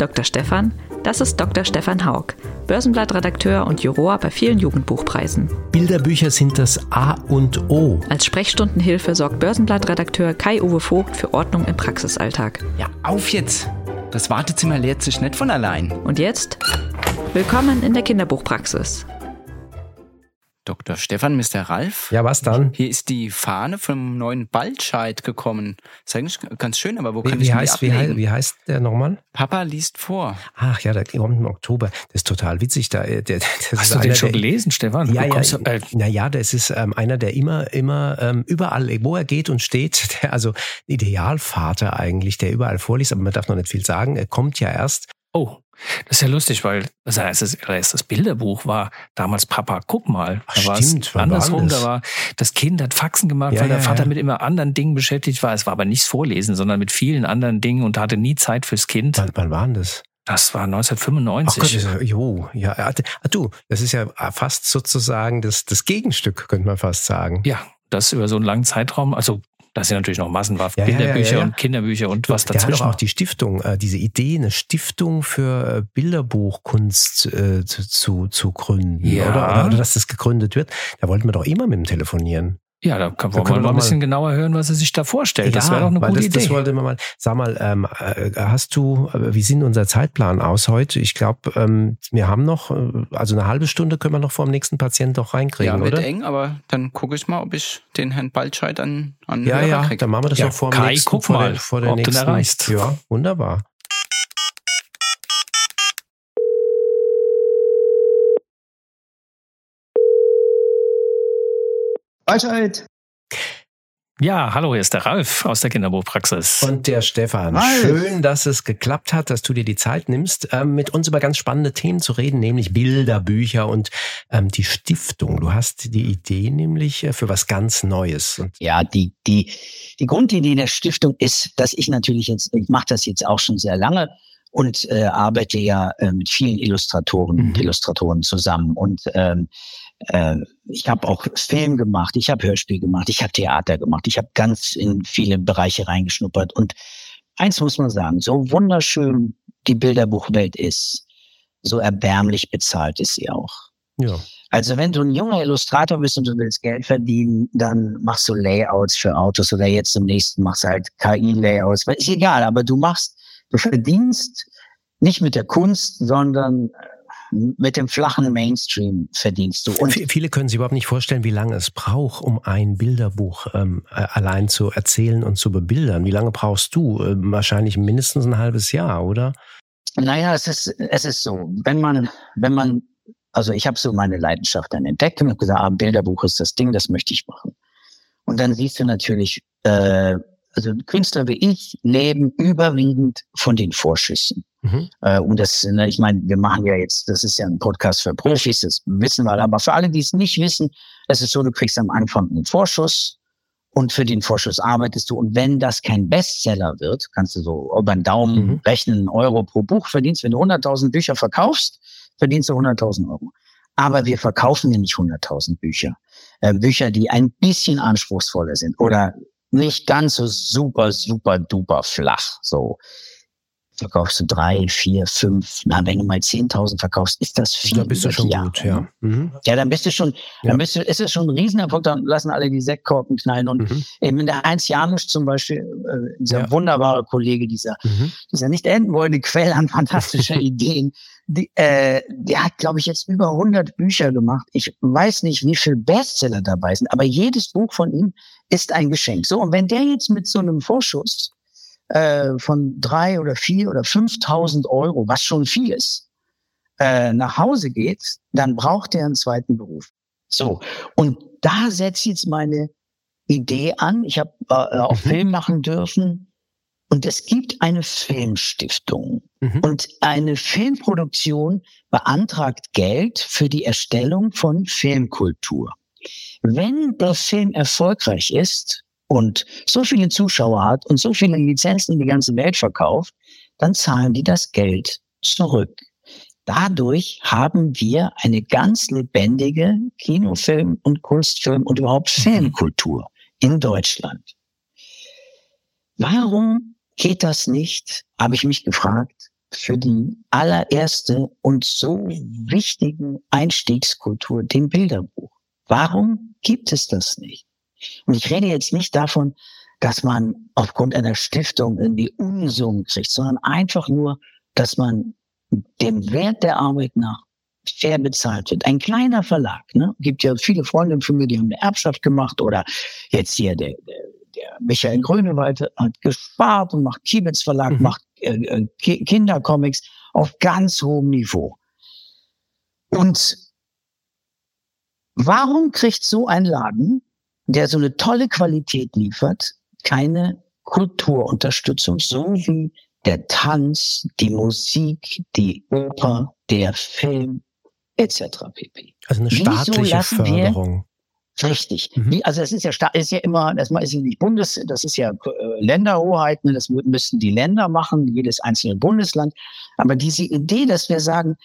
Dr. Stefan, das ist Dr. Stefan Haug, Börsenblattredakteur und Juror bei vielen Jugendbuchpreisen. Bilderbücher sind das A und O. Als Sprechstundenhilfe sorgt Börsenblattredakteur Kai-Uwe Vogt für Ordnung im Praxisalltag. Ja, auf jetzt! Das Wartezimmer leert sich nicht von allein. Und jetzt? Willkommen in der Kinderbuchpraxis. Dr. Stefan, Mr. Ralf. Ja, was dann? Hier ist die Fahne vom neuen Baldscheid gekommen. Ist eigentlich ganz schön, aber wo Wie, kann wie, ich heißt, die wie, ablegen? heißt, wie heißt der nochmal? Papa liest vor. Ach ja, der kommt im Oktober. Das ist total witzig. Da, äh, der, der, das Hast ist du den schon der, gelesen, Stefan? Ja, ja, äh, naja, das ist ähm, einer, der immer, immer ähm, überall, wo er geht und steht, der, also Idealvater eigentlich, der überall vorliest, aber man darf noch nicht viel sagen. Er kommt ja erst. Oh, das ist ja lustig, weil das erstes, erstes Bilderbuch war damals Papa, guck mal. Ach, Da war es stimmt, war andersrum, das? da war das Kind hat Faxen gemacht, Ja, weil der ja, Vater ja. mit immer anderen Dingen beschäftigt war. Es war aber nichts Vorlesen, sondern mit vielen anderen Dingen und hatte nie Zeit fürs Kind. Wann, wann war denn das? Das war Ach 1995. Gott, das ist, ja- jo, ja, ah, du, das ist ja fast sozusagen das, das Gegenstück, könnte man fast sagen. ja, das über so einen langen Zeitraum. Also da sind natürlich noch massenhaft Ja, Bilderbücher ja, ja. und Kinderbücher und was Der hat dazwischen. doch auch die Stiftung, äh, diese Idee, eine Stiftung für äh, Bilderbuchkunst äh, zu, zu, zu gründen, Ja. oder? oder? Oder dass das gegründet wird. Da wollten wir doch immer mit dem telefonieren. Ja, da kann Da wollen wir können mal wir ein bisschen mal- genauer hören, was er sich da vorstellt. das wäre doch eine weil gute das, Idee. das wollte man mal. Sag mal, ähm, äh, hast du, äh, wie sieht unser Zeitplan aus heute? Ich glaube, ähm, wir haben noch, äh, also eine halbe Stunde können wir noch vor dem nächsten Patienten doch reinkriegen, Ja, wird oder? eng, aber dann gucke ich mal, ob ich den Herrn Baldscheid an, an Ja, Hörer ja, krieg. dann machen wir das Ja, noch vor dem Kai, nächsten, guck vor mal, der, vor der ob nächsten. erreichst. Ja, wunderbar. Weisheit. Ja, hallo, hier ist der Ralf aus der Kinderbuchpraxis. Und der Stefan. Ralf. Schön, dass es geklappt hat, dass du dir die Zeit nimmst, ähm, mit uns über ganz spannende Themen zu reden, nämlich Bilder, Bücher und ähm, die Stiftung. Du hast die Idee nämlich äh, für was ganz Neues. Und Ja, die, die, die Grundidee der Stiftung ist, dass ich natürlich jetzt, ich mache das jetzt auch schon sehr lange und äh, arbeite ja äh, mit vielen Illustratoren und Mhm. Illustratoren zusammen. Und ähm, äh, ich habe auch Film gemacht, ich habe Hörspiel gemacht, ich habe Theater gemacht, ich habe ganz in viele Bereiche reingeschnuppert. Und eins muss man sagen, so wunderschön die Bilderbuchwelt ist, so erbärmlich bezahlt ist sie auch. ja, Also wenn du ein junger Illustrator bist und du willst Geld verdienen, dann machst du Layouts für Autos oder jetzt im nächsten machst du halt KI-Layouts. Ist egal, aber du machst, du verdienst nicht mit der Kunst, sondern mit dem flachen Mainstream verdienst du. Und viele können sich überhaupt nicht vorstellen, wie lange es braucht, um ein Bilderbuch ähm, äh, allein zu erzählen und zu bebildern. Wie lange brauchst du? Ähm, wahrscheinlich mindestens ein halbes Jahr, oder? Naja, es ist, es ist so, wenn man, wenn man, also ich habe so meine Leidenschaft dann entdeckt und habe gesagt, ah, Bilderbuch ist das Ding, das möchte ich machen. Und dann siehst du natürlich, äh, also Künstler wie ich leben überwiegend von den Vorschüssen. Mhm. Äh, und das, ne, ich meine, wir machen ja jetzt, das ist ja ein Podcast für Profis, das wissen wir alle, aber für alle, die es nicht wissen, es ist so, du kriegst am Anfang einen Vorschuss und für den Vorschuss arbeitest du. Und wenn das kein Bestseller wird, kannst du so über den Daumen Mhm. rechnen, einen Euro pro Buch verdienst. Wenn du 100.000 Bücher verkaufst, verdienst du 100.000 Euro. Aber wir verkaufen ja nicht 100.000 Bücher. Äh, Bücher, die ein bisschen anspruchsvoller sind oder nicht ganz so super, super, duper flach. So verkaufst du drei, vier, fünf. Na, wenn du mal 10.000 verkaufst, ist das viel. Da bist du schon die gut, ja. Mhm. Ja, dann bist du schon, Ja. dann bist du, ist es schon ein Riesenerfolg, dann lassen alle die Sektkorken knallen. Und Mhm. eben der Heinz Janusz zum Beispiel, äh, dieser Ja. wunderbare Kollege, dieser, Mhm. dieser nicht enden wollende Quell an fantastischer Ideen, die, äh, der hat, glaube ich, jetzt über 100 Bücher gemacht. Ich weiß nicht, wie viel Bestseller dabei sind, aber jedes Buch von ihm ist ein Geschenk. So, und wenn der jetzt mit so einem Vorschuss äh, von drei oder vier oder 5.000 Euro, was schon viel ist, äh, nach Hause geht, dann braucht er einen zweiten Beruf. So, und da setzt jetzt meine Idee an. Ich habe äh, auch Mhm. Film machen dürfen. Und es gibt eine Filmstiftung. Mhm. Und eine Filmproduktion beantragt Geld für die Erstellung von Filmkultur. Wenn der Film erfolgreich ist, und so viele Zuschauer hat und so viele Lizenzen in die ganze Welt verkauft, dann zahlen die das Geld zurück. Dadurch haben wir eine ganz lebendige Kinofilm- und Kunstfilm- und überhaupt mhm. Filmkultur in Deutschland. Warum geht das nicht, habe ich mich gefragt, für die allererste und so wichtigen Einstiegskultur, dem Bilderbuch? Warum gibt es das nicht? Und ich rede jetzt nicht davon, dass man aufgrund einer Stiftung irgendwie Unsummen kriegt, sondern einfach nur, dass man dem Wert der Arbeit nach fair bezahlt wird. Ein kleiner Verlag, ne? Gibt ja viele Freunde von mir, die haben eine Erbschaft gemacht oder jetzt hier der Michael Grönewald hat gespart und macht Kiebitz Verlag, mhm. macht äh, äh Kindercomics auf ganz hohem Niveau. Und warum kriegt so ein Laden, der so eine tolle Qualität liefert, keine Kulturunterstützung, so wie der Tanz, die Musik, die Oper, der Film etc. pp. Also eine staatliche Förderung. Richtig. Mhm. Also es ist ja ist ja immer, das ist ja nicht Bundes, das ist ja äh, Länderhoheit, ne? das müssten die Länder machen, jedes einzelne Bundesland. Aber diese Idee, dass wir sagen,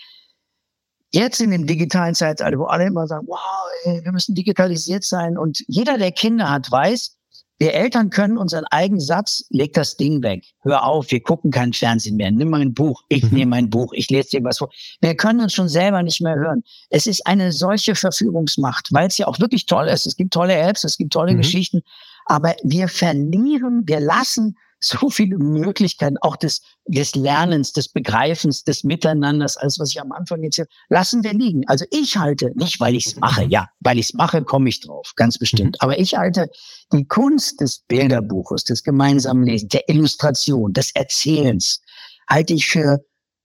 jetzt in dem digitalen Zeitalter, wo alle immer sagen, wow, ey, wir müssen digitalisiert sein und jeder, der Kinder hat, weiß, wir Eltern können unseren eigenen Satz, leg das Ding weg, hör auf, wir gucken kein Fernsehen mehr, nimm mein Buch, ich mhm. nehme mein Buch, ich lese dir was vor. Wir können uns schon selber nicht mehr hören. Es ist eine solche Verführungsmacht, weil es ja auch wirklich toll ist. Es gibt tolle Apps, es gibt tolle mhm. Geschichten, aber wir verlieren, wir lassen so viele Möglichkeiten auch des, des Lernens, des Begreifens, des Miteinanders, alles, was ich am Anfang jetzt hier, lassen wir liegen. Also ich halte, nicht weil ich es mache, ja, weil ich es mache, komme ich drauf, ganz bestimmt. Mhm. Aber ich halte die Kunst des Bilderbuches, des gemeinsamen Lesens, der Illustration, des Erzählens, halte ich für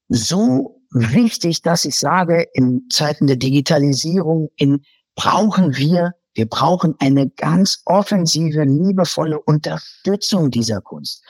so wichtig, dass ich sage, in Zeiten der Digitalisierung, in brauchen wir wir brauchen eine ganz offensive, liebevolle Unterstützung dieser Kunst.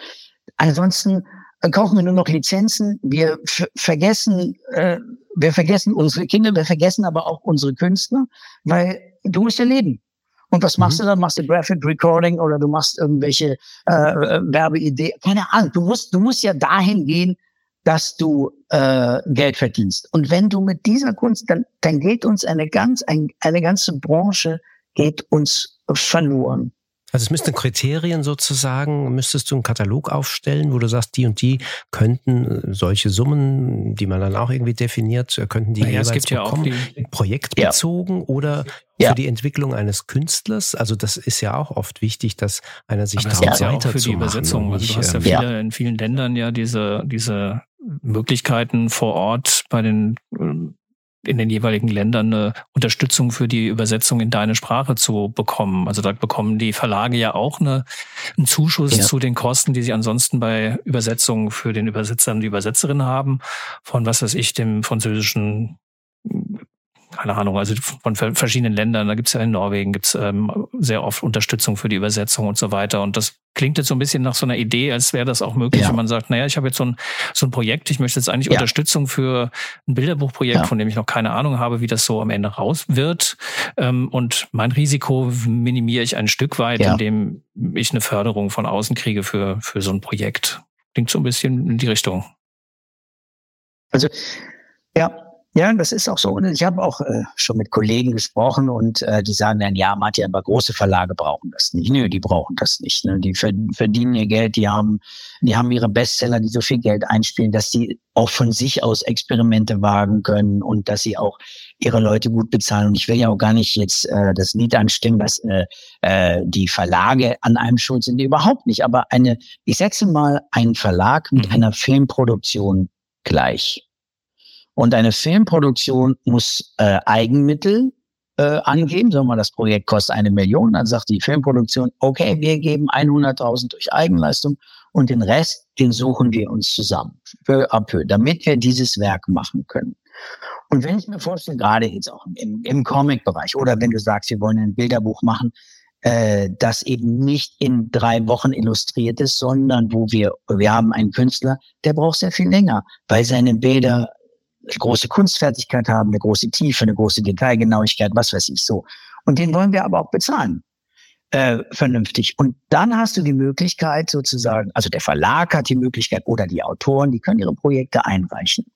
Ansonsten äh, kaufen wir nur noch Lizenzen. Wir vergessen, äh, wir vergessen unsere Kinder, wir vergessen aber auch unsere Künstler, weil du musst ja leben. Und was machst mhm. du dann? Machst du Graphic Recording oder du machst irgendwelche äh, äh Werbeideen? Keine Ahnung. Du musst, du musst ja dahin gehen, dass du äh, Geld verdienst. Und wenn du mit dieser Kunst, dann, dann geht uns eine ganz, ein, eine ganze Branche geht uns verloren. Also es müssten Kriterien sozusagen, müsstest du einen Katalog aufstellen, wo du sagst, die und die könnten äh, solche Summen, die man dann auch irgendwie definiert, äh, könnten die naja, jeweils es gibt bekommen, ja auch die, projektbezogen ja. oder ja. für die Entwicklung eines Künstlers. Also das ist ja auch oft wichtig, dass einer sich traut, ja auch für die Übersetzung. Also du hast ja, ähm, viele, in vielen Ländern ja diese, diese Möglichkeiten vor Ort bei den in den jeweiligen Ländern eine Unterstützung für die Übersetzung in deine Sprache zu bekommen. Also da bekommen die Verlage ja auch eine, einen Zuschuss ja. zu den Kosten, die sie ansonsten bei Übersetzungen für den Übersetzer und die Übersetzerin haben, von was weiß ich, dem französischen keine Ahnung, also von verschiedenen Ländern, da gibt's ja in Norwegen, gibt's ähm, sehr oft Unterstützung für die Übersetzung und so weiter. Und das klingt jetzt so ein bisschen nach so einer Idee, als wäre das auch möglich, ja. wenn man sagt, naja, ich habe jetzt so ein, so ein Projekt, ich möchte jetzt eigentlich ja. Unterstützung für ein Bilderbuchprojekt, ja. von dem ich noch keine Ahnung habe, wie das so am Ende raus wird. Ähm, und mein Risiko minimiere ich ein Stück weit, indem ich eine Förderung von außen kriege für, für so ein Projekt. Klingt so ein bisschen in die Richtung. Also, ja, ja, das ist auch so. Und ich habe auch äh, schon mit Kollegen gesprochen und äh, die sagen dann, ja, Martin, aber große Verlage brauchen das nicht. Nö, die brauchen das nicht. Ne? Die verdienen ihr Geld, die haben, die haben ihre Bestseller, die so viel Geld einspielen, dass sie auch von sich aus Experimente wagen können und dass sie auch ihre Leute gut bezahlen. Und ich will ja auch gar nicht jetzt äh, das Lied anstimmen, dass äh, äh, die Verlage an einem schuld sind. Überhaupt nicht. Aber eine, ich setze mal einen Verlag mit mhm. einer Filmproduktion gleich. Und eine Filmproduktion muss äh, Eigenmittel äh, angeben. Sagen wir mal, das Projekt kostet eine Million. Dann sagt die Filmproduktion, okay, wir geben 100.000 durch Eigenleistung und den Rest, den suchen wir uns zusammen, peu à peu, damit wir dieses Werk machen können. Und wenn ich mir vorstelle, gerade jetzt auch im, im Comic-Bereich oder wenn du sagst, wir wollen ein Bilderbuch machen, äh, das eben nicht in drei Wochen illustriert ist, sondern wo wir, wir haben einen Künstler, der braucht sehr viel länger, weil seine Bilder große Kunstfertigkeit haben, eine große Tiefe, eine große Detailgenauigkeit, was weiß ich so. Und den wollen wir aber auch bezahlen. äh, vernünftig. Und dann hast du die Möglichkeit sozusagen, also der Verlag hat die Möglichkeit oder die Autoren, die können ihre Projekte einreichen.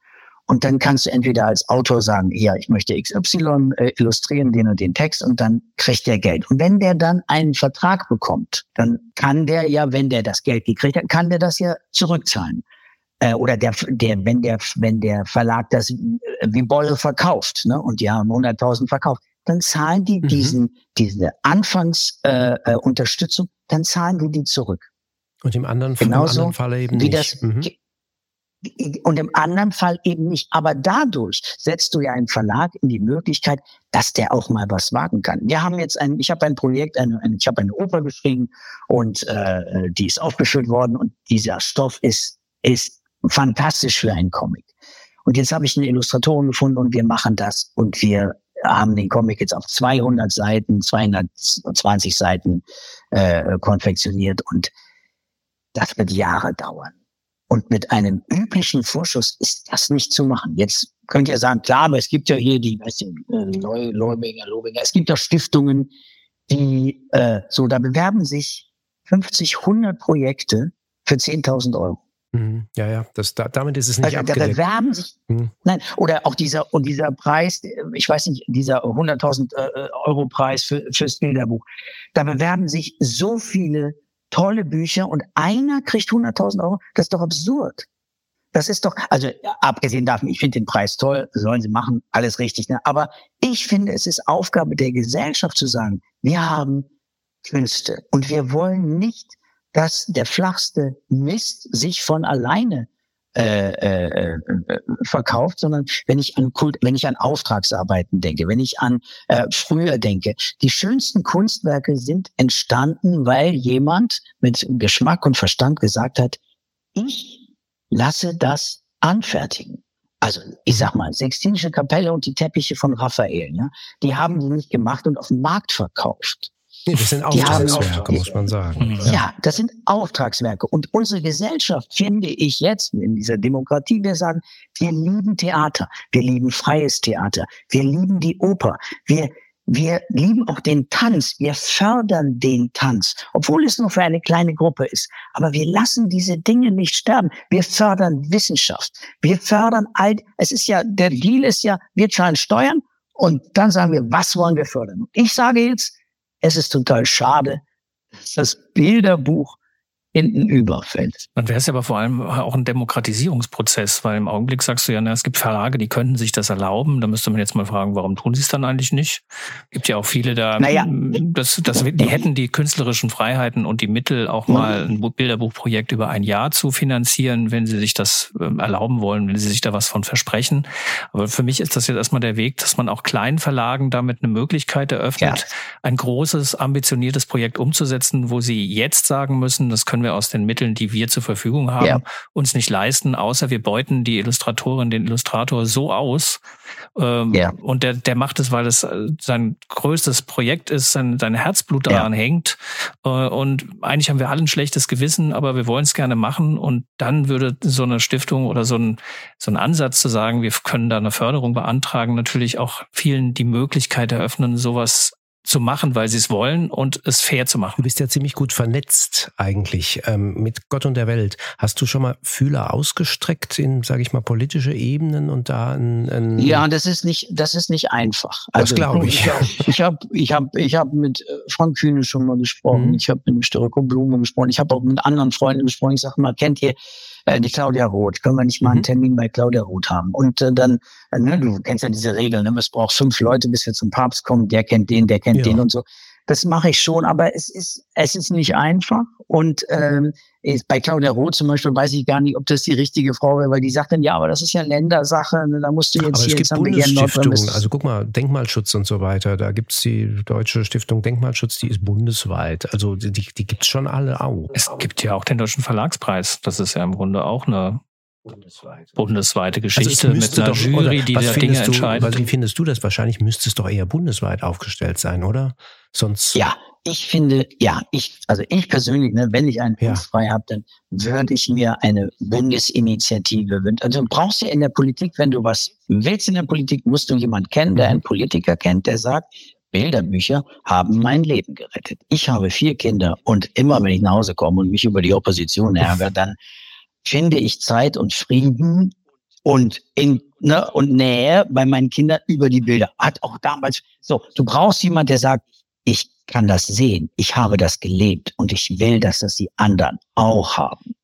Und dann kannst du entweder als Autor sagen, ja, ich möchte XY äh, illustrieren, den und den Text, und dann kriegt der Geld. Und wenn der dann einen Vertrag bekommt, dann kann der ja, wenn der das Geld gekriegt hat, kann der das ja zurückzahlen. Äh, oder der, der, wenn der, wenn der Verlag das wie Bolle verkauft, ne, und die haben 100.000 verkauft, dann zahlen die mhm. diesen, diese Anfangsunterstützung, äh, äh, dann zahlen die die zurück. Und im anderen, Genauso, im anderen Fall eben nicht. Das, mhm und im anderen Fall eben nicht. Aber dadurch setzt du ja einen Verlag in die Möglichkeit, dass der auch mal was wagen kann. Wir haben jetzt ein, ich habe ein Projekt, eine, eine, ich habe eine Oper geschrieben und äh, die ist aufgeführt worden und dieser Stoff ist ist fantastisch für einen Comic. Und jetzt habe ich eine Illustratorin gefunden und wir machen das und wir haben den Comic jetzt auf 200 Seiten, 220 Seiten äh, konfektioniert und das wird Jahre dauern. Und mit einem üblichen Vorschuss ist das nicht zu machen. Jetzt könnt ihr sagen, klar, aber es gibt ja hier die, weißt du, äh, Leubinger, Lobinger, es gibt ja Stiftungen, die, äh, so, da bewerben sich 50, 100 Projekte für 10.000 Euro. Mhm. Ja, ja, das, da, damit ist es nicht also, abgedeckt. Da bewerben sich, mhm. nein, oder auch dieser, und dieser Preis, ich weiß nicht, dieser 100.000 äh, Euro Preis für, fürs Bilderbuch, da bewerben sich so viele tolle Bücher und einer kriegt 100.000 Euro. Das ist doch absurd. Das ist doch, also abgesehen davon, ich finde den Preis toll, sollen sie machen, alles richtig. Ne? Aber ich finde, es ist Aufgabe der Gesellschaft zu sagen, wir haben Künste und wir wollen nicht, dass der flachste Mist sich von alleine äh, äh, äh, verkauft, sondern wenn ich an Kult, wenn ich an Auftragsarbeiten denke, wenn ich an äh, früher denke, die schönsten Kunstwerke sind entstanden, weil jemand mit Geschmack und Verstand gesagt hat, ich lasse das anfertigen. Also ich sag mal, Sextinische Kapelle und die Teppiche von Raphael, ja, die haben die nicht gemacht und auf dem Markt verkauft. Nee, das sind Auftragswerke, muss man sagen. Ja. ja, das sind Auftragswerke. Und unsere Gesellschaft, finde ich jetzt in dieser Demokratie, wir sagen, wir lieben Theater, wir lieben freies Theater, wir lieben die Oper, wir, wir lieben auch den Tanz, wir fördern den Tanz, obwohl es nur für eine kleine Gruppe ist. Aber wir lassen diese Dinge nicht sterben. Wir fördern Wissenschaft, wir fördern all, es ist ja, der Deal ist ja, wir zahlen Steuern und dann sagen wir, was wollen wir fördern? Ich sage jetzt, es ist total schade, dass das Bilderbuch hinten überfällt. Dann wäre es aber vor allem auch ein Demokratisierungsprozess, weil im Augenblick sagst du ja, na, es gibt Verlage, die könnten sich das erlauben. Da müsste man jetzt mal fragen, warum tun sie es dann eigentlich nicht? Gibt ja auch viele da, naja. das, das, die hätten die künstlerischen Freiheiten und die Mittel, auch mal ein Bilderbuchprojekt über ein Jahr zu finanzieren, wenn sie sich das ähm, erlauben wollen, wenn sie sich da was von versprechen. Aber für mich ist das jetzt erstmal der Weg, dass man auch kleinen Verlagen damit eine Möglichkeit eröffnet, ja. ein großes, ambitioniertes Projekt umzusetzen, wo sie jetzt sagen müssen, das können wir aus den Mitteln, die wir zur Verfügung haben, ja. uns nicht leisten, außer wir beuten die Illustratorin, den Illustrator so aus. Ähm, ja. Und der, der macht es, weil es äh, sein größtes Projekt ist, sein, sein Herzblut daran ja. hängt. Äh, und eigentlich haben wir alle ein schlechtes Gewissen, aber wir wollen es gerne machen. Und dann würde so eine Stiftung oder so ein, so ein Ansatz zu sagen, wir können da eine Förderung beantragen, natürlich auch vielen die Möglichkeit eröffnen, sowas zu machen, weil sie es wollen und es fair zu machen. Du bist ja ziemlich gut vernetzt eigentlich ähm, mit Gott und der Welt. Hast du schon mal Fühler ausgestreckt in, sage ich mal, politische Ebenen und da ein, ein Ja, das ist nicht, das ist nicht einfach. Also, das glaube ich. Ich habe, ich habe, ich habe mit äh, Frank Kühne schon mal gesprochen. Mhm. Ich habe mit Störko Blume gesprochen. Ich habe auch mit anderen Freunden gesprochen. Ich sage mal, kennt ihr äh, die Claudia Roth, können wir nicht mal einen mhm. Termin bei Claudia Roth haben? Und äh, dann, äh, ne, du kennst ja diese Regel, ne, es braucht fünf Leute, bis wir zum Papst kommen, der kennt den, der kennt ja. den und so. Das mache ich schon, aber es ist, es ist nicht einfach. Und ähm, bei Claudia Roth zum Beispiel weiß ich gar nicht, ob das die richtige Frau wäre, weil die sagt dann, ja, aber das ist ja Ländersache, ne, da musst du jetzt aber hier, es gibt Bundesstiftungen, also guck mal, Denkmalschutz und so weiter, da gibt's die Deutsche Stiftung Denkmalschutz, die ist bundesweit, also die, die gibt's schon alle auch. Es gibt ja auch den Deutschen Verlagspreis, das ist ja im Grunde auch eine Bundesweit. bundesweite also Geschichte also mit einer doch, Jury, die da Dinge du, entscheidet. Wie findest du das? Wahrscheinlich müsste es doch eher bundesweit aufgestellt sein, oder? Sonst. Ja, ich finde, ja, ich, also ich persönlich, ne, wenn ich einen Platz ja. frei habe, dann würde ich mir eine Bundesinitiative wünschen. Also du brauchst ja in der Politik, wenn du was willst in der Politik, musst du jemanden kennen, der einen Politiker kennt, der sagt, Bilderbücher haben mein Leben gerettet. Ich habe vier Kinder und immer wenn ich nach Hause komme und mich über die Opposition ärgere, dann finde ich Zeit und Frieden und in ne, und Nähe bei meinen Kindern über die Bilder. Hat auch damals so. Du brauchst jemand, der sagt, ich kann das sehen, ich habe das gelebt und ich will, dass das die anderen auch haben.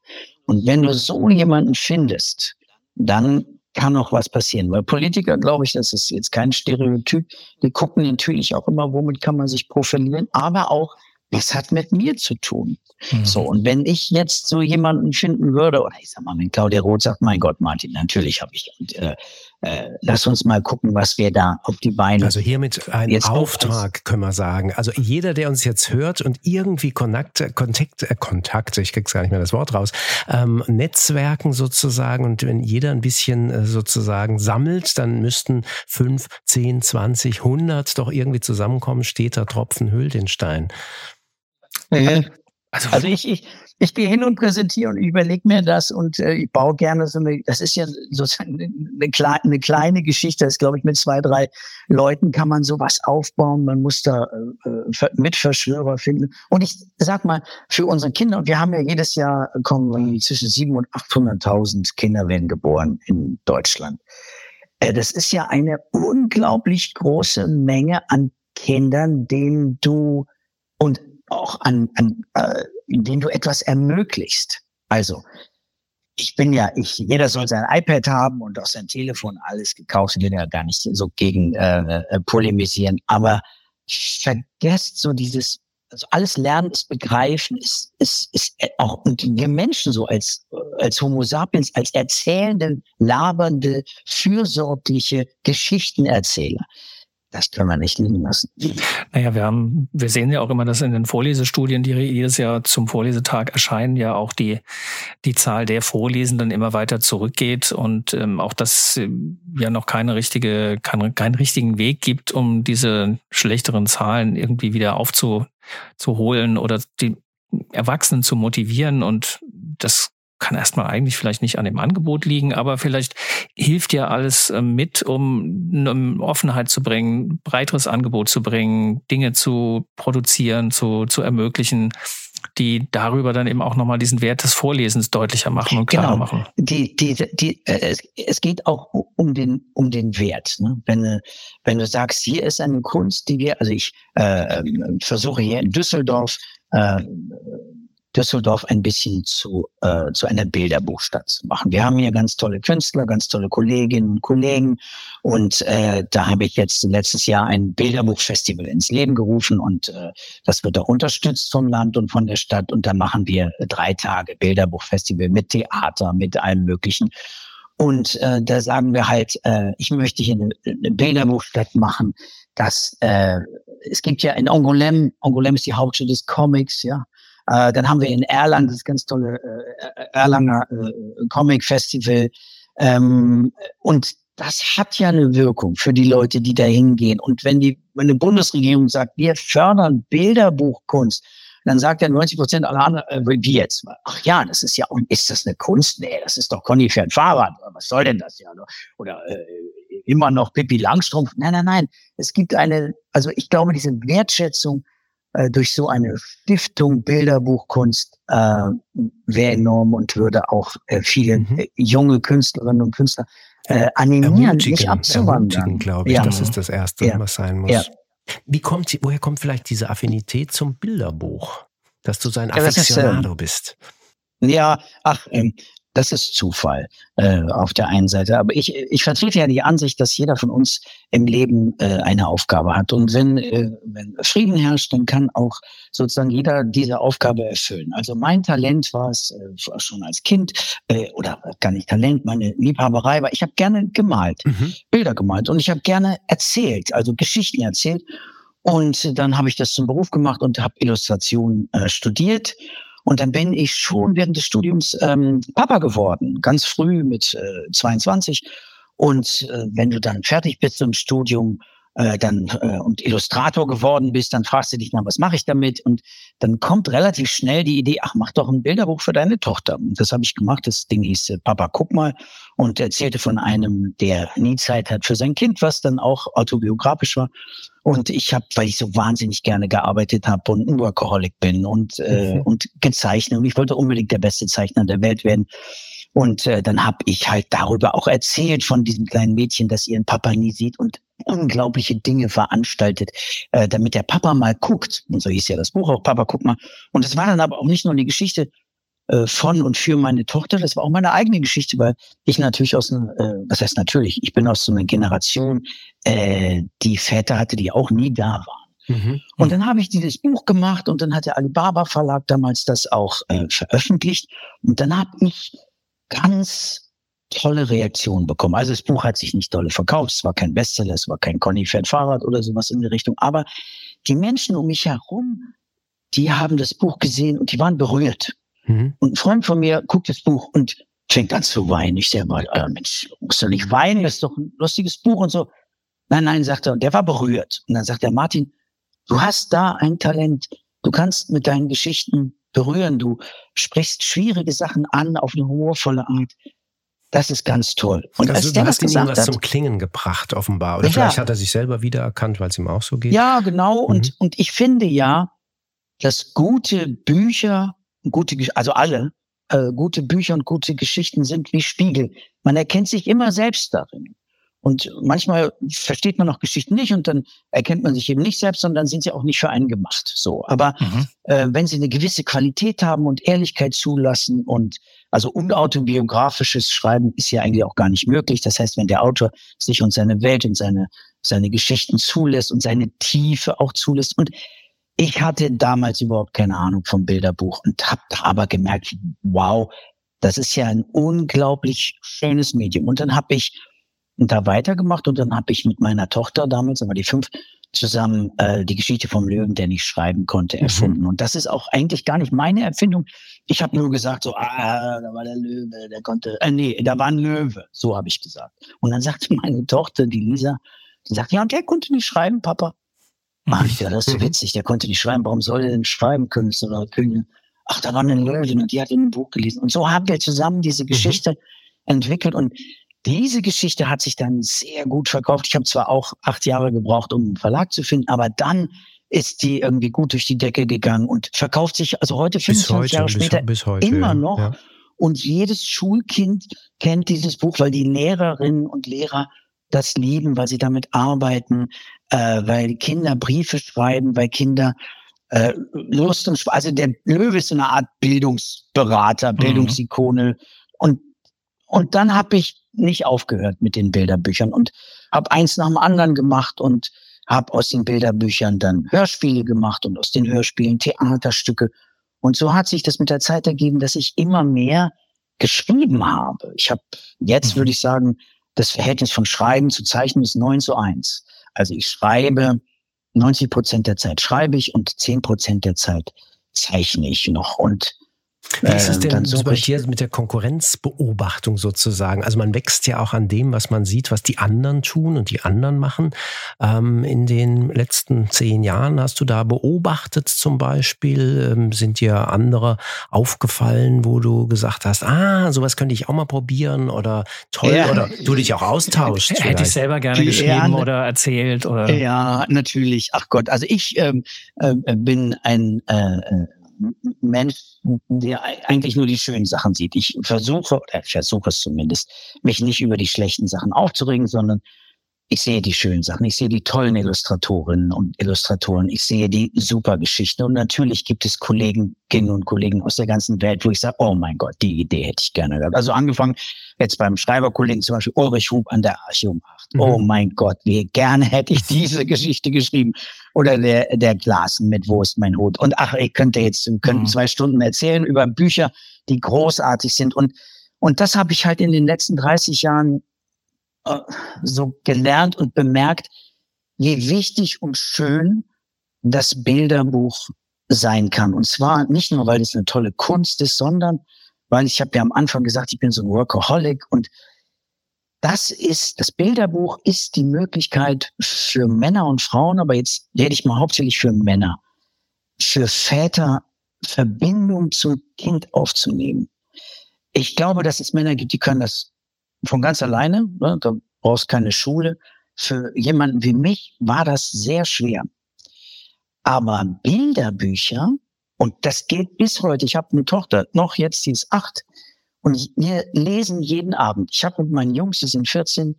Und wenn du so jemanden findest, dann kann noch was passieren. Weil Politiker, glaube ich, das ist jetzt kein Stereotyp, die gucken natürlich auch immer, womit kann man sich profilieren, aber auch, was hat mit mir zu tun? Mhm. So, und wenn ich jetzt so jemanden finden würde, oder ich sag mal, wenn Claudia Roth sagt, mein Gott, Martin, natürlich habe ich, und, äh, äh, lass uns mal gucken, was wir da auf die Beine. Also hiermit ein Auftrag, können wir sagen. Also jeder, der uns jetzt hört und irgendwie Kontakt, Kontakt, äh, Kontakte, ich krieg's gar nicht mehr das Wort raus, ähm, Netzwerken sozusagen und wenn jeder ein bisschen äh, sozusagen sammelt, dann müssten fünf, zehn, zwanzig, hundert doch irgendwie zusammenkommen. Steter Tropfen hüllt den Stein. Also, also ich, ich, ich gehe hin und präsentiere und überlege mir das und äh, ich baue gerne so eine, das ist ja sozusagen eine, kleine, eine kleine Geschichte, das glaube ich mit zwei, drei Leuten kann man sowas aufbauen, man muss da äh, Mitverschwörer finden. Und ich sag mal, für unsere Kinder, und wir haben ja jedes Jahr kommen zwischen sieben und 800.000 Kinder werden geboren in Deutschland. Äh, das ist ja eine unglaublich große Menge an Kindern, denen du und auch an, an äh, denen du etwas ermöglicht. Also, ich bin ja, ich, jeder soll sein iPad haben und auch sein Telefon, alles gekauft. Ich will ja gar nicht so gegen äh, äh, polemisieren, aber vergesst so dieses, also alles Lernen ist Begreifen, ist, ist, ist auch, und wir Menschen so als, als Homo sapiens, als erzählende, labernde, fürsorgliche Geschichtenerzähler das können wir nicht liegen lassen. Naja, wir haben, wir sehen ja auch immer, dass in den Vorlesestudien, die jedes Jahr zum Vorlesetag erscheinen, ja auch die, die Zahl der Vorlesenden immer weiter zurückgeht und ähm, auch das äh, ja noch keine richtige, kein, keinen richtigen Weg gibt, um diese schlechteren Zahlen irgendwie wieder aufzuholen oder die Erwachsenen zu motivieren und das kann erstmal eigentlich vielleicht nicht an dem Angebot liegen, aber vielleicht hilft ja alles ähm, mit, um eine Offenheit zu bringen, breiteres Angebot zu bringen, Dinge zu produzieren, zu, zu ermöglichen, die darüber dann eben auch nochmal diesen Wert des Vorlesens deutlicher machen und klarer genau. machen. Die, die, die, äh, es, geht auch um den, um den Wert. Ne? Wenn, wenn du sagst, hier ist eine Kunst, die wir, also ich äh, ähm, versuche hier in Düsseldorf äh, Düsseldorf ein bisschen zu, äh, zu einer Bilderbuchstadt zu machen. Wir haben hier ganz tolle Künstler, ganz tolle Kolleginnen und Kollegen und äh, da habe ich jetzt letztes Jahr ein Bilderbuchfestival ins Leben gerufen und äh, das wird auch unterstützt vom Land und von der Stadt und da machen wir drei Tage Bilderbuchfestival mit Theater, mit allem Möglichen. Und äh, da sagen wir halt, äh, ich möchte hier eine, eine Bilderbuchstadt machen. Das, äh, es gibt ja in Angoulême, Angoulême ist die Hauptstadt des Comics, ja. Äh, dann haben wir in Erlangen das ganz tolle äh, Erlanger äh, Comic Festival. Ähm, und das hat ja eine Wirkung für die Leute, die da hingehen. Und wenn die, wenn eine Bundesregierung sagt, wir fördern Bilderbuchkunst, dann sagt ja 90 Prozent aller anderen, äh, wie jetzt? Ach ja, das ist ja, und ist das eine Kunst? Nee, das ist doch ein Fahrrad. Was soll denn das ja? Oder äh, immer noch Pippi Langstrumpf? Nein, nein, nein. Es gibt eine, also ich glaube, diese Wertschätzung äh, durch so eine Stiftung Bilderbuchkunst äh, wäre enorm und würde auch äh, viele mhm. Äh, junge Künstlerinnen und Künstler äh, animieren, nicht abzuwandern. glaube ich. Ja. Das ist das Erste, ja. was sein muss. Ja. Wie kommt, woher kommt vielleicht diese Affinität zum Bilderbuch? Dass du so ein Aficionado bist? Ja, ach, ähm, das ist Zufall äh, auf der einen Seite. Aber ich, ich vertrete ja die Ansicht, dass jeder von uns im Leben äh, eine Aufgabe hat. Und wenn, äh, wenn Frieden herrscht, dann kann auch sozusagen jeder diese Aufgabe erfüllen. Also mein Talent war es äh, schon als Kind, äh, oder gar nicht Talent, meine Liebhaberei war, ich habe gerne gemalt, mhm. Bilder gemalt und ich habe gerne erzählt, also Geschichten erzählt. Und dann habe ich das zum Beruf gemacht und habe Illustration äh, studiert. Und dann bin ich schon während des Studiums ähm, Papa geworden, ganz früh mit äh, 22. Und äh, wenn du dann fertig bist im Studium, äh, dann äh, und Illustrator geworden bist, dann fragst du dich, na, was mache ich damit? Und dann kommt relativ schnell die Idee, ach, mach doch ein Bilderbuch für deine Tochter. Und das habe ich gemacht. Das Ding hieß äh, Papa, guck mal und erzählte von einem, der nie Zeit hat für sein Kind, was dann auch autobiografisch war. Und ich habe, weil ich so wahnsinnig gerne gearbeitet habe und ein Workaholic bin und, äh, mhm. und gezeichnet. Und ich wollte unbedingt der beste Zeichner der Welt werden. Und äh, dann habe ich halt darüber auch erzählt von diesem kleinen Mädchen, das ihren Papa nie sieht und unglaubliche Dinge veranstaltet, äh, damit der Papa mal guckt. Und so hieß ja das Buch auch, Papa, guck mal. Und es war dann aber auch nicht nur die Geschichte äh, von und für meine Tochter, das war auch meine eigene Geschichte, weil ich natürlich aus einer, äh, was heißt natürlich, ich bin aus so einer Generation, äh, die Väter hatte, die auch nie da waren. Mhm. Und dann habe ich dieses Buch gemacht und dann hat der Alibaba Verlag damals das auch äh, veröffentlicht. Und dann habe ich ganz tolle Reaktionen bekommen. Also das Buch hat sich nicht dolle verkauft, es war kein Bestseller, es war kein Conny fährt Fahrrad oder sowas in die Richtung. Aber die Menschen um mich herum, die haben das Buch gesehen und die waren berührt. Mhm. Und ein Freund von mir guckt das Buch und fängt an zu weinen. Ich sage mal, äh, Mensch, musst du nicht weinen, das ist doch ein lustiges Buch und so. Nein, nein, sagt er, und der war berührt. Und dann sagt er, Martin, du hast da ein Talent. Du kannst mit deinen Geschichten berühren. Du sprichst schwierige Sachen an auf eine humorvolle Art. Das ist ganz toll. Und also, als der du hast ihn ihm was zum Klingen gebracht, offenbar. Oder ja, vielleicht hat er sich selber wiedererkannt, weil es ihm auch so geht. Ja, genau. Mhm. Und, und ich finde ja, dass gute Bücher, gute, also alle, äh, gute Bücher und gute Geschichten sind wie Spiegel. Man erkennt sich immer selbst darin. Und manchmal versteht man auch Geschichten nicht und dann erkennt man sich eben nicht selbst, sondern sind sie auch nicht für einen gemacht. So. Aber mhm. äh, wenn sie eine gewisse Qualität haben und Ehrlichkeit zulassen und also unautobiografisches Schreiben ist ja eigentlich auch gar nicht möglich. Das heißt, wenn der Autor sich und seine Welt und seine, seine Geschichten zulässt und seine Tiefe auch zulässt. Und ich hatte damals überhaupt keine Ahnung vom Bilderbuch und habe da aber gemerkt, wow, das ist ja ein unglaublich schönes Medium. Und dann habe ich da weitergemacht und dann habe ich mit meiner Tochter damals, aber die fünf, zusammen äh, die Geschichte vom Löwen, der nicht schreiben konnte, mhm. erfunden. Mhm. Und das ist auch eigentlich gar nicht meine Erfindung. Ich habe nur gesagt, so, ah, da war der Löwe, der konnte, äh, nee, da war ein Löwe, so habe ich gesagt. Und dann sagte meine Tochter, die Lisa, die sagt, ja, und der konnte nicht schreiben, Papa. Ach, ich, ja, das ist so witzig, der konnte nicht schreiben. Warum soll er denn schreiben können? Oder Königin? Ach, da war eine Löwin und die hat in einem Buch gelesen. Und so haben wir zusammen diese mhm. Geschichte entwickelt. Und diese Geschichte hat sich dann sehr gut verkauft. Ich habe zwar auch acht Jahre gebraucht, um einen Verlag zu finden, aber dann ist die irgendwie gut durch die Decke gegangen und verkauft sich, also heute, 25 heute, Jahre später, bis, bis heute, immer noch. Ja. Und jedes Schulkind kennt dieses Buch, weil die Lehrerinnen und Lehrer das lieben, weil sie damit arbeiten, äh, weil Kinder Briefe schreiben, weil Kinder äh, Lust und Spaß. Also der Löwe ist so eine Art Bildungsberater, mhm. Bildungsikone. Mhm. Und und dann habe ich nicht aufgehört mit den Bilderbüchern und habe eins nach dem anderen gemacht und habe aus den Bilderbüchern dann Hörspiele gemacht und aus den Hörspielen Theaterstücke. Und so hat sich das mit der Zeit ergeben, dass ich immer mehr geschrieben habe. Ich habe jetzt, mhm. würde ich sagen, das Verhältnis von Schreiben zu Zeichnen ist 9 zu 1. Also ich schreibe 90 Prozent der Zeit schreibe ich und 10 Prozent der Zeit zeichne ich noch. Und wie ist es ähm, denn so bei dir mit der Konkurrenzbeobachtung sozusagen? Also man wächst ja auch an dem, was man sieht, was die anderen tun und die anderen machen. Ähm, in den letzten zehn Jahren hast du da beobachtet zum Beispiel, ähm, sind dir andere aufgefallen, wo du gesagt hast, ah, sowas könnte ich auch mal probieren oder toll ja. oder du dich auch austauschst. Hätte ich selber gerne geschrieben ja, oder erzählt oder. Ja, natürlich. Ach Gott, also ich ähm, äh, bin ein äh, äh Mensch, der eigentlich nur die schönen Sachen sieht. Ich versuche, oder ich versuche es zumindest, mich nicht über die schlechten Sachen aufzuregen, sondern ich sehe die schönen Sachen, ich sehe die tollen Illustratorinnen und Illustratoren, ich sehe die super Geschichten und natürlich gibt es Kolleginnen und Kollegen aus der ganzen Welt, wo ich sage, oh mein Gott, die Idee hätte ich gerne gehabt. Also angefangen jetzt beim Schreiberkollegen zum Beispiel Ulrich Hub an der Archium 8. Mhm. Oh mein Gott, wie gerne hätte ich diese Geschichte geschrieben. Oder der, der Glasen mit Wo ist mein Hut? Und ach, ich könnte jetzt, könnten mhm. zwei Stunden erzählen über Bücher, die großartig sind und und das habe ich halt in den letzten 30 Jahren so gelernt und bemerkt, wie wichtig und schön das Bilderbuch sein kann. Und zwar nicht nur, weil es eine tolle Kunst ist, sondern weil ich habe ja am Anfang gesagt, ich bin so ein Workaholic und das ist, das Bilderbuch ist die Möglichkeit für Männer und Frauen, aber jetzt rede ich mal hauptsächlich für Männer, für Väter Verbindung zum Kind aufzunehmen. Ich glaube, dass es Männer gibt, die können das von ganz alleine. Ne? Da brauchst keine Schule. für jemanden wie mich war das sehr schwer. Aber Bilderbücher, und das geht bis heute, ich habe eine Tochter, noch jetzt, sie ist acht, und wir lesen jeden Abend. Ich habe mit meinen Jungs, die sind 14,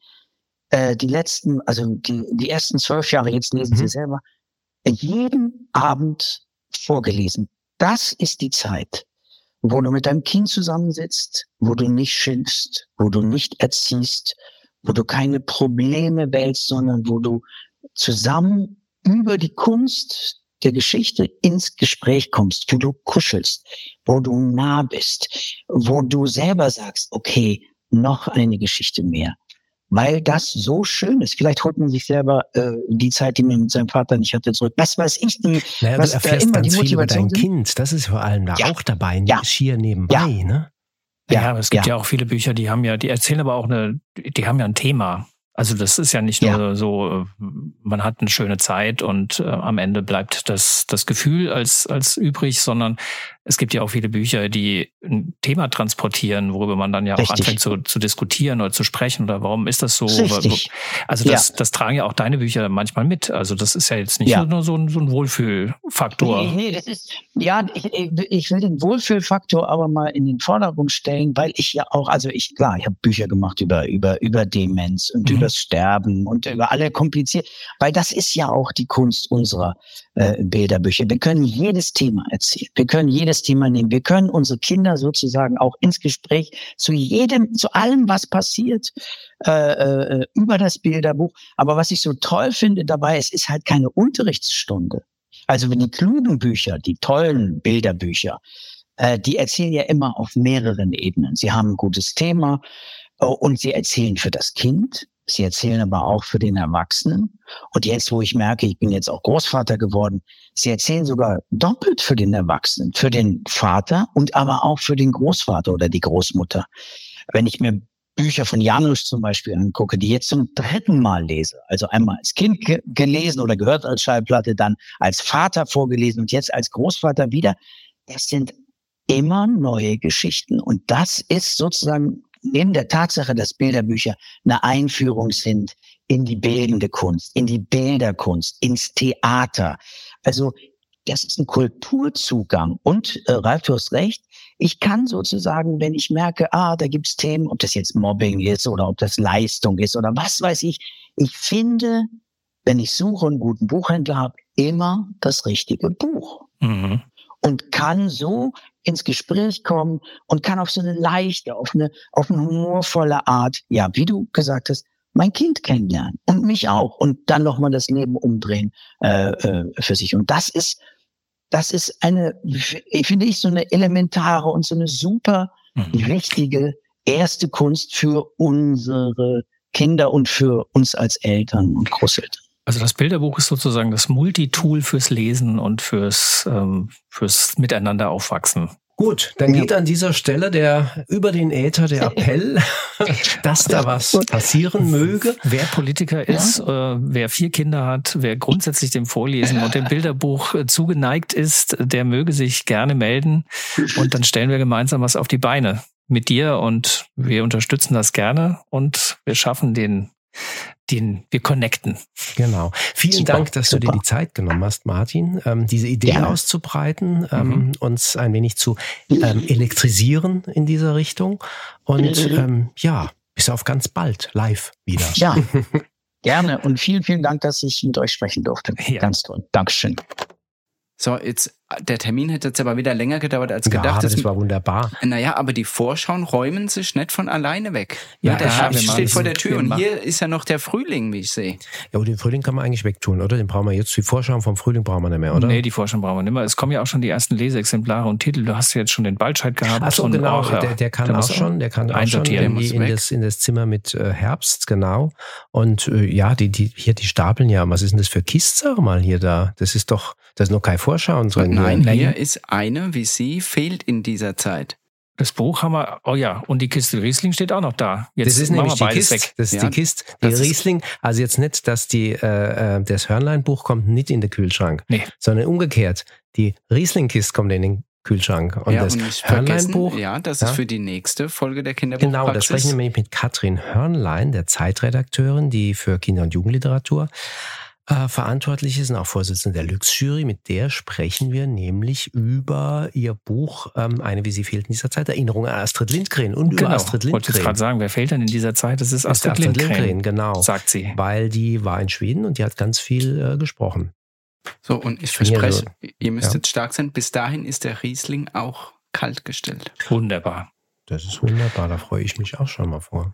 äh, die letzten, also die, die ersten zwölf Jahre, jetzt lesen mhm. sie selber, jeden Abend vorgelesen. Das ist die Zeit, wo du mit deinem Kind zusammensitzt, wo du nicht schimpfst, wo du nicht erziehst, wo du keine Probleme wählst, sondern wo du zusammen über die Kunst der Geschichte ins Gespräch kommst, wo du kuschelst, wo du nah bist, wo du selber sagst, okay, noch eine Geschichte mehr. Weil das so schön ist. Vielleicht holt man sich selber äh, die Zeit, die man mit seinem Vater nicht hatte, zurück. Was weiß ich, die, naja, was du erfährst immer ganz die viel über dein sind. Kind. Das ist vor allem da ja. auch dabei, ja. schier nebenbei, ja. ne? Ja, ja, es gibt ja. ja auch viele Bücher, die haben ja, die erzählen aber auch eine, die haben ja ein Thema. Also das ist ja nicht nur ja. so, man hat eine schöne Zeit und äh, am Ende bleibt das, das Gefühl als, als übrig, sondern es gibt ja auch viele Bücher, die ein Thema transportieren, worüber man dann ja Richtig. auch anfängt zu, zu diskutieren oder zu sprechen oder warum ist das so? Richtig. Also das, ja. das tragen ja auch deine Bücher manchmal mit. Also das ist ja jetzt nicht ja. nur so ein, so ein Wohlfühlfaktor. Nee, nee, das ist, ja, ich, ich will den Wohlfühlfaktor aber mal in den Vordergrund stellen, weil ich ja auch, also ich, klar, ich habe Bücher gemacht über, über, über Demenz und mhm. über Sterben und über alle kompliziert, weil das ist ja auch die Kunst unserer äh, Bilderbücher. Wir können jedes Thema erzählen. Wir können jedes Thema nehmen. Wir können unsere Kinder sozusagen auch ins Gespräch zu jedem, zu allem, was passiert, äh, äh, über das Bilderbuch. Aber was ich so toll finde dabei, es ist halt keine Unterrichtsstunde. Also wenn die klugen Bücher, die tollen Bilderbücher, äh, die erzählen ja immer auf mehreren Ebenen. Sie haben ein gutes Thema äh, und sie erzählen für das Kind, Sie erzählen aber auch für den Erwachsenen. Und jetzt, wo ich merke, ich bin jetzt auch Großvater geworden, sie erzählen sogar doppelt für den Erwachsenen, für den Vater und aber auch für den Großvater oder die Großmutter. Wenn ich mir Bücher von Janusz zum Beispiel angucke, die jetzt zum dritten Mal lese, also einmal als Kind ge gelesen oder gehört als Schallplatte, dann als Vater vorgelesen und jetzt als Großvater wieder, das sind immer neue Geschichten. Und das ist sozusagen neben der Tatsache, dass Bilderbücher eine Einführung sind in die bildende Kunst, in die Bilderkunst, ins Theater. Also das ist ein Kulturzugang. Und äh, Ralf, du hast recht, ich kann sozusagen, wenn ich merke, ah, da gibt's Themen, ob das jetzt Mobbing ist oder ob das Leistung ist oder was weiß ich, ich finde, wenn ich suche einen guten Buchhändler habe, immer das richtige Buch. Mhm. Und kann so ins Gespräch kommen und kann auf so eine leichte, auf eine, auf eine humorvolle Art, ja, wie du gesagt hast, mein Kind kennenlernen und mich auch und dann nochmal das Leben umdrehen äh, äh, für sich. Und das ist, das ist eine, finde ich, so eine elementare und so eine super mhm. wichtige erste Kunst für unsere Kinder und für uns als Eltern und Großeltern. Also das Bilderbuch ist sozusagen das Multitool fürs Lesen und fürs, ähm, fürs Miteinander aufwachsen. Gut, dann geht an dieser Stelle der über den Äther der Appell, dass da was passieren möge. Wer Politiker ist, ja. äh, wer vier Kinder hat, wer grundsätzlich dem Vorlesen und dem Bilderbuch äh, zugeneigt ist, der möge sich gerne melden und dann stellen wir gemeinsam was auf die Beine mit dir und wir unterstützen das gerne und wir schaffen den den wir connecten. Genau. Vielen super, Dank, dass super. du dir die Zeit genommen hast, Martin, ähm, diese Idee Gerne. auszubreiten, ähm, mhm. uns ein wenig zu ähm, elektrisieren in dieser Richtung. Und mhm. ähm, ja, bis auf ganz bald live wieder. Ja. Gerne und vielen, vielen Dank, dass ich mit euch sprechen durfte. Ja. Ganz toll. Dankeschön. So, jetzt, der Termin hätte jetzt aber wieder länger gedauert als gedacht. Ja, aber das war wunderbar. Naja, aber die Vorschauen räumen sich nicht von alleine weg. Ja, der Herbst steht vor der Tür und hier ist ja noch der Frühling, wie ich sehe. Ja, und den Frühling kann man eigentlich wegtun, oder? Den brauchen wir jetzt. Die Vorschauen vom Frühling brauchen wir nicht mehr, oder? Nee, die Vorschauen brauchen wir nicht mehr. Es kommen ja auch schon die ersten Leseexemplare und Titel. Du hast ja jetzt schon den Baldscheid gehabt. Ach so, genau. Auch, der, der kann auch schon. Der kann auch schon irgendwie in das, in das Zimmer mit äh, Herbst, genau. Und äh, ja, die, die, hier, die stapeln ja. Was ist denn das für Kist, sag mal, hier da? Das ist doch, das ist noch keine Vorschauen drin. Nein, Nein, hier ist eine wie sie, fehlt in dieser Zeit. Das Buch haben wir, oh ja, und die Kiste Riesling steht auch noch da. Jetzt das ist nämlich die Kiste. Weg. Das ist ja, die Kiste. Die Riesling, also jetzt nicht, dass die, äh, äh das Hörnlein-Buch kommt nicht in den Kühlschrank, nee. sondern umgekehrt. Die Riesling-Kiste kommt in den Kühlschrank. Und ja, das und Hörnlein-Buch. Ja, das ja. ist für die nächste Folge der Kinderbuchpraxis. Genau, das sprechen wir nämlich mit Katrin Hörnlein, der Zeitredakteurin, die für Kinder- und Jugendliteratur äh, verantwortlich ist und auch Vorsitzende der Lux-Jury. Mit der sprechen wir nämlich über ihr Buch ähm, Eine wie sie fehlt in dieser Zeit, Erinnerung an Astrid Lindgren und genau. über Astrid Lindgren. Wollte jetzt gerade sagen, wer fehlt denn in dieser Zeit? Das ist Astrid, Astrid Lindgren. Lindgren. genau. Sagt sie. Weil die war in Schweden und die hat ganz viel äh, gesprochen. So, und ich verspreche, so, ihr müsst ja. jetzt stark sein. Bis dahin ist der Riesling auch kalt gestellt. Wunderbar. Das ist wunderbar, da freue ich mich auch schon mal vor.